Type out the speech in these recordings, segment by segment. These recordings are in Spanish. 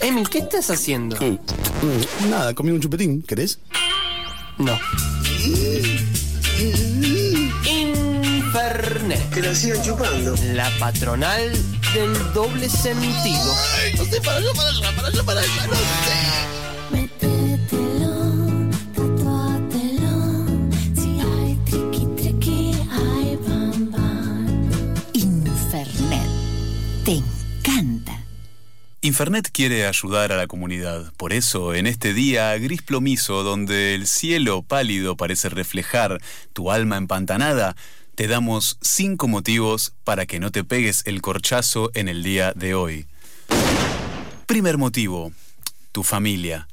Emil, ¿qué estás haciendo? Nada, comí un chupetín. ¿Querés? No. Infernet. Que la sigan chupando. La patronal del doble sentido. No sé, para allá, para allá, para allá, para allá, no sé. Te encanta. Infernet quiere ayudar a la comunidad. Por eso, en este día gris plomizo, donde el cielo pálido parece reflejar tu alma empantanada, te damos cinco motivos para que no te pegues el corchazo en el día de hoy. Primer motivo, tu familia.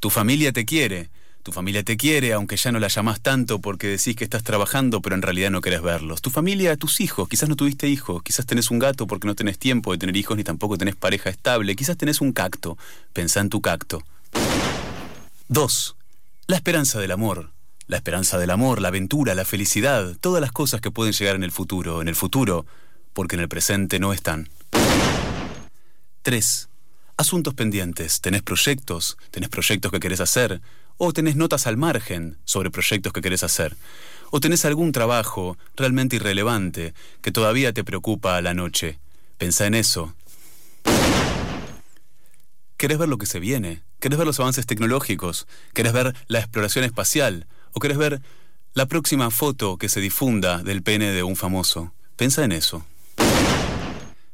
Tu familia te quiere. Tu familia te quiere, aunque ya no la llamás tanto porque decís que estás trabajando, pero en realidad no querés verlos. Tu familia, tus hijos, quizás no tuviste hijos, quizás tenés un gato porque no tenés tiempo de tener hijos ni tampoco tenés pareja estable, quizás tenés un cacto. Pensá en tu cacto. 2. La esperanza del amor. La esperanza del amor, la aventura, la felicidad, todas las cosas que pueden llegar en el futuro, en el futuro, porque en el presente no están. 3. Asuntos pendientes. ¿Tenés proyectos? ¿Tenés proyectos que querés hacer? ¿O tenés notas al margen sobre proyectos que querés hacer? ¿O tenés algún trabajo realmente irrelevante que todavía te preocupa a la noche? Pensá en eso. ¿Querés ver lo que se viene? ¿Querés ver los avances tecnológicos? ¿Querés ver la exploración espacial? ¿O querés ver la próxima foto que se difunda del pene de un famoso? Pensá en eso.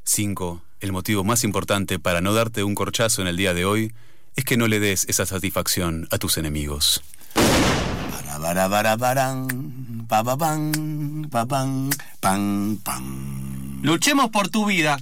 5. El motivo más importante para no darte un corchazo en el día de hoy es que no le des esa satisfacción a tus enemigos. Para, para, para, paran, pa, pa, pam, pa, pam, pam, pam. Luchemos por tu vida.